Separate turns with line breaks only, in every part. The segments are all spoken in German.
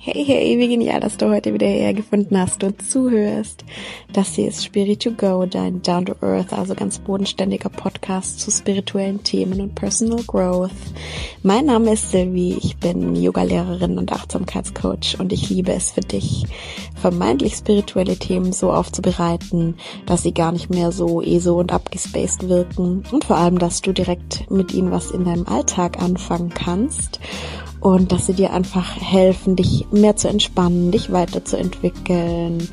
Hey, hey, wie genial, dass du heute wieder hergefunden hast und zuhörst. Das hier ist Spirit to Go, dein Down to Earth, also ganz bodenständiger Podcast zu spirituellen Themen und Personal Growth. Mein Name ist Sylvie, ich bin Yogalehrerin und Achtsamkeitscoach und ich liebe es für dich, vermeintlich spirituelle Themen so aufzubereiten, dass sie gar nicht mehr so ESO und abgespaced wirken und vor allem, dass du direkt mit ihnen was in deinem Alltag anfangen kannst und dass sie dir einfach helfen, dich mehr zu entspannen, dich weiterzuentwickeln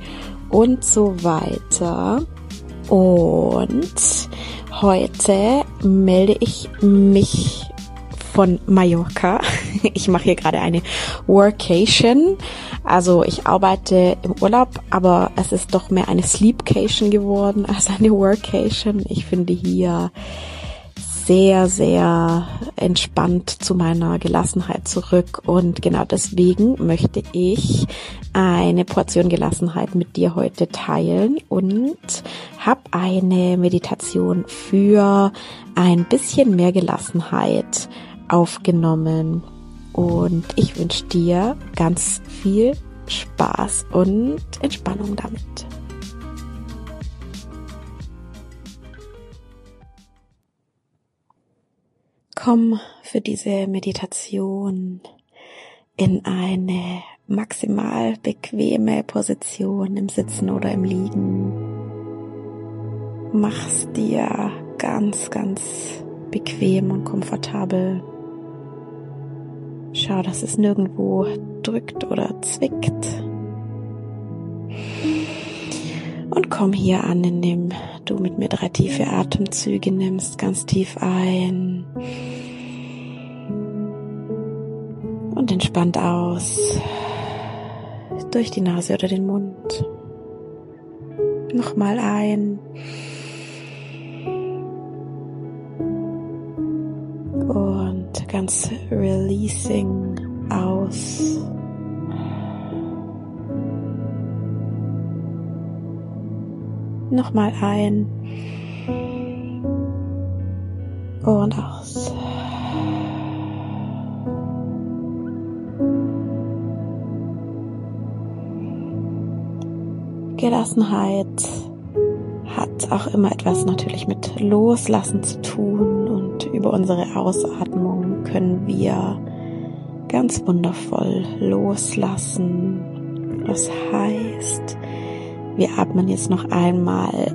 und so weiter. Und heute melde ich mich von Mallorca. Ich mache hier gerade eine Workation. Also ich arbeite im Urlaub, aber es ist doch mehr eine Sleepcation geworden als eine Workation. Ich finde hier sehr, sehr entspannt zu meiner Gelassenheit zurück. Und genau deswegen möchte ich eine Portion Gelassenheit mit dir heute teilen und habe eine Meditation für ein bisschen mehr Gelassenheit aufgenommen. Und ich wünsche dir ganz viel Spaß und Entspannung damit. Komm für diese Meditation in eine maximal bequeme Position im Sitzen oder im Liegen. Mach's dir ganz, ganz bequem und komfortabel. Schau, dass es nirgendwo drückt oder zwickt. Und komm hier an, indem du mit mir drei tiefe Atemzüge nimmst, ganz tief ein und entspannt aus durch die Nase oder den Mund. Nochmal ein. Und ganz releasing aus. Nochmal ein. Und aus. Gelassenheit hat auch immer etwas natürlich mit Loslassen zu tun und über unsere Ausatmung können wir ganz wundervoll loslassen. Das heißt, wir atmen jetzt noch einmal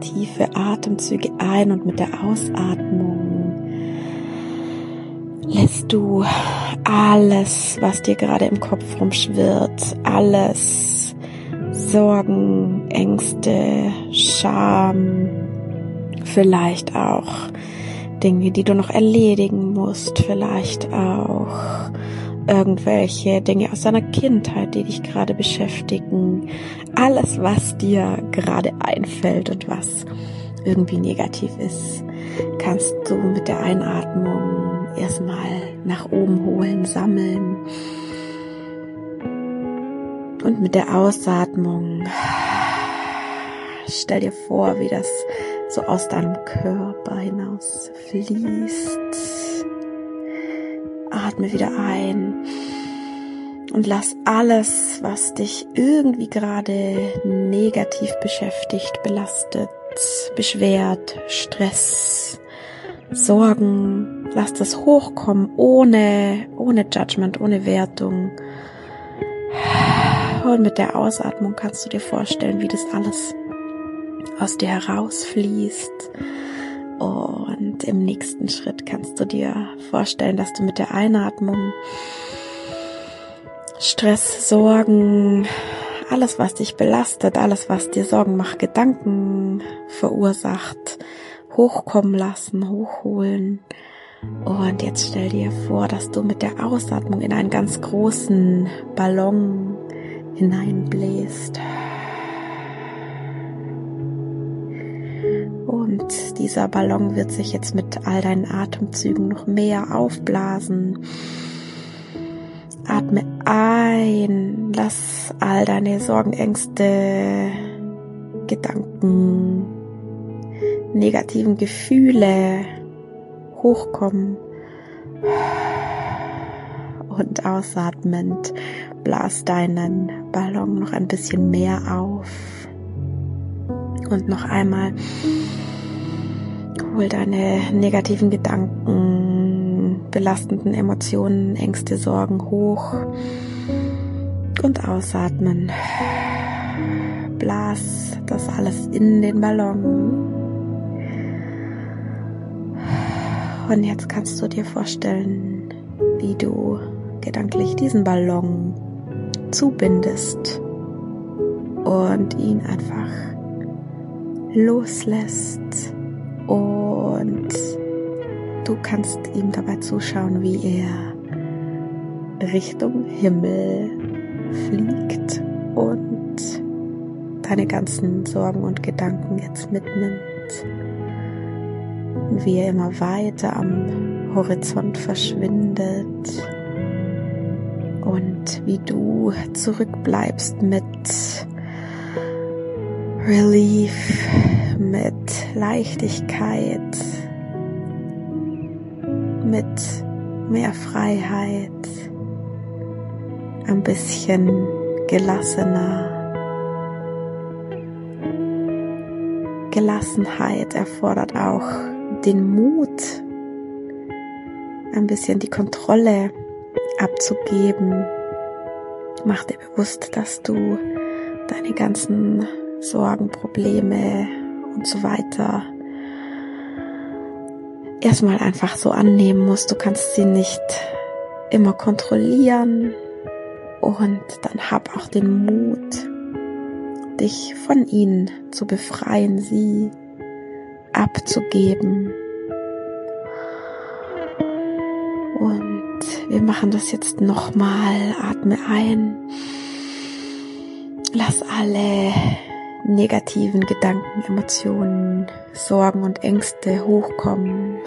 tiefe Atemzüge ein und mit der Ausatmung lässt du alles, was dir gerade im Kopf rumschwirrt, alles Sorgen, Ängste, Scham, vielleicht auch Dinge, die du noch erledigen musst, vielleicht auch irgendwelche Dinge aus deiner Kindheit, die dich gerade beschäftigen, alles, was dir gerade einfällt und was irgendwie negativ ist, kannst du mit der Einatmung erstmal nach oben holen, sammeln. Und mit der Ausatmung stell dir vor, wie das so aus deinem Körper hinaus fließt Atme wieder ein und lass alles, was dich irgendwie gerade negativ beschäftigt, belastet, beschwert, Stress, Sorgen, lass das hochkommen ohne, ohne Judgment, ohne Wertung. Und mit der Ausatmung kannst du dir vorstellen, wie das alles aus dir herausfließt und im nächsten Schritt kannst du dir vorstellen, dass du mit der Einatmung Stress, Sorgen, alles, was dich belastet, alles, was dir Sorgen macht, Gedanken verursacht, hochkommen lassen, hochholen. Und jetzt stell dir vor, dass du mit der Ausatmung in einen ganz großen Ballon hineinbläst. Und dieser Ballon wird sich jetzt mit all deinen Atemzügen noch mehr aufblasen. Atme ein, lass all deine Sorgen, Ängste, Gedanken, negativen Gefühle hochkommen. und ausatmend blas deinen Ballon noch ein bisschen mehr auf. Und noch einmal hol deine negativen Gedanken, belastenden Emotionen, Ängste, Sorgen hoch und ausatmen. Blas das alles in den Ballon. Und jetzt kannst du dir vorstellen, wie du gedanklich diesen Ballon zubindest und ihn einfach loslässt und du kannst ihm dabei zuschauen, wie er Richtung Himmel fliegt und deine ganzen Sorgen und Gedanken jetzt mitnimmt. Wie er immer weiter am Horizont verschwindet und wie du zurückbleibst mit Relief, mit Leichtigkeit, mit mehr Freiheit, ein bisschen gelassener. Gelassenheit erfordert auch den Mut, ein bisschen die Kontrolle abzugeben. Mach dir bewusst, dass du deine ganzen Sorgen, Probleme und so weiter erstmal einfach so annehmen musst. Du kannst sie nicht immer kontrollieren und dann hab auch den Mut, dich von ihnen zu befreien, sie abzugeben. Und wir machen das jetzt nochmal. Atme ein. Lass alle negativen Gedanken, Emotionen, Sorgen und Ängste hochkommen.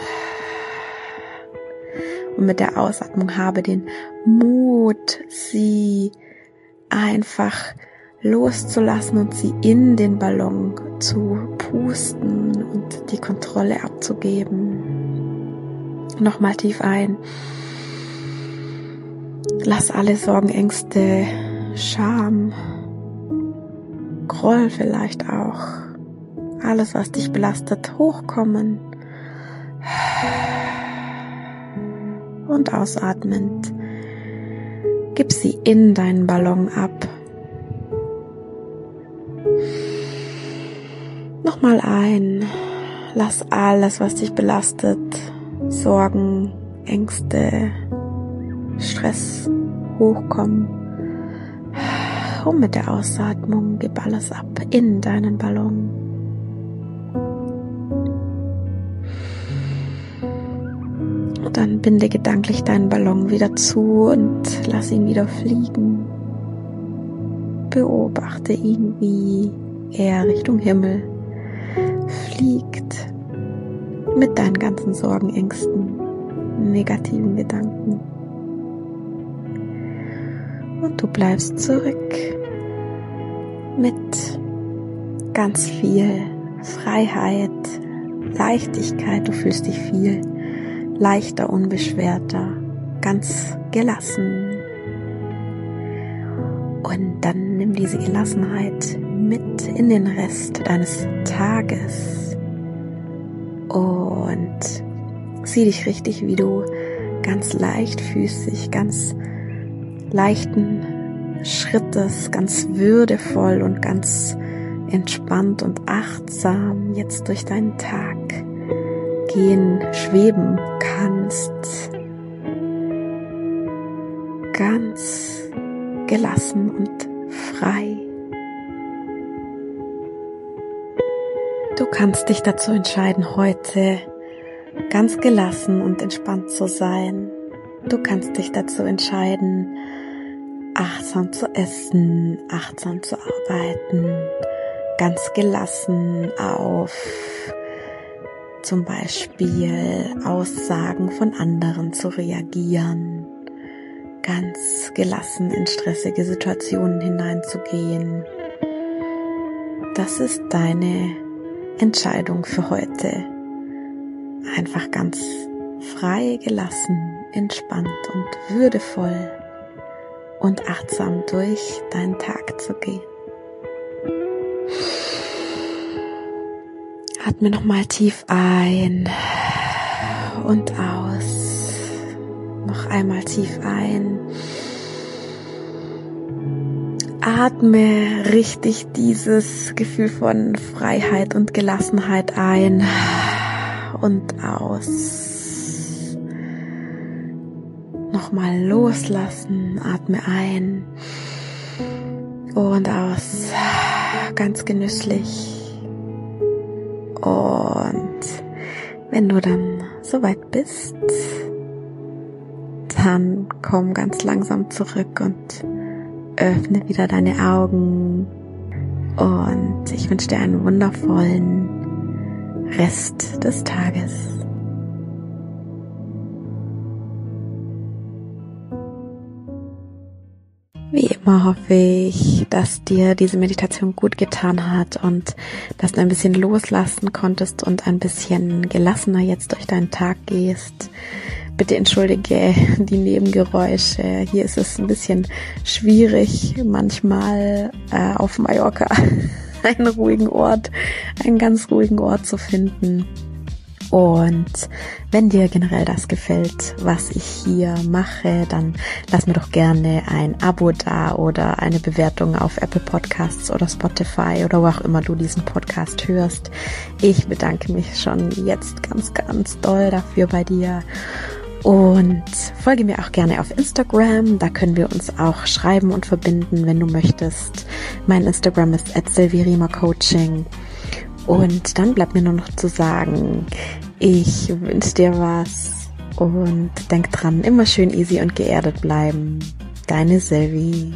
Und mit der Ausatmung habe den Mut, sie einfach loszulassen und sie in den Ballon zu pusten und die Kontrolle abzugeben. Nochmal tief ein. Lass alle Sorgen, Ängste, Scham, Groll vielleicht auch, alles, was dich belastet, hochkommen. Und ausatmend. Gib sie in deinen Ballon ab. Nochmal ein. Lass alles, was dich belastet, Sorgen, Ängste, Stress hochkommen. Und mit der Ausatmung gib alles ab in deinen Ballon. Dann binde gedanklich deinen Ballon wieder zu und lass ihn wieder fliegen. Beobachte ihn, wie er Richtung Himmel fliegt mit deinen ganzen Sorgen, Ängsten, negativen Gedanken. Und du bleibst zurück mit ganz viel Freiheit, Leichtigkeit. Du fühlst dich viel leichter, unbeschwerter, ganz gelassen. Und dann nimm diese Gelassenheit mit in den Rest deines Tages und sieh dich richtig, wie du ganz leichtfüßig, ganz leichten Schrittes, ganz würdevoll und ganz entspannt und achtsam jetzt durch deinen Tag gehen, schweben kannst. Ganz gelassen und frei. Du kannst dich dazu entscheiden, heute ganz gelassen und entspannt zu sein. Du kannst dich dazu entscheiden, achtsam zu essen, achtsam zu arbeiten, ganz gelassen auf zum Beispiel Aussagen von anderen zu reagieren, ganz gelassen in stressige Situationen hineinzugehen. Das ist deine Entscheidung für heute. Einfach ganz frei gelassen entspannt und würdevoll und achtsam durch deinen Tag zu gehen. Atme nochmal tief ein und aus. Noch einmal tief ein. Atme richtig dieses Gefühl von Freiheit und Gelassenheit ein und aus. Nochmal loslassen, atme ein und aus. Ganz genüsslich. Und wenn du dann soweit bist, dann komm ganz langsam zurück und öffne wieder deine Augen. Und ich wünsche dir einen wundervollen Rest des Tages. Wie immer hoffe ich, dass dir diese Meditation gut getan hat und dass du ein bisschen loslassen konntest und ein bisschen gelassener jetzt durch deinen Tag gehst. Bitte entschuldige die Nebengeräusche. Hier ist es ein bisschen schwierig, manchmal äh, auf Mallorca einen ruhigen Ort, einen ganz ruhigen Ort zu finden. Und wenn dir generell das gefällt, was ich hier mache, dann lass mir doch gerne ein Abo da oder eine Bewertung auf Apple Podcasts oder Spotify oder wo auch immer du diesen Podcast hörst. Ich bedanke mich schon jetzt ganz, ganz doll dafür bei dir. Und folge mir auch gerne auf Instagram. Da können wir uns auch schreiben und verbinden, wenn du möchtest. Mein Instagram ist at Coaching. Und dann bleibt mir nur noch zu sagen, ich wünsche dir was und denk dran, immer schön easy und geerdet bleiben. Deine Sylvie.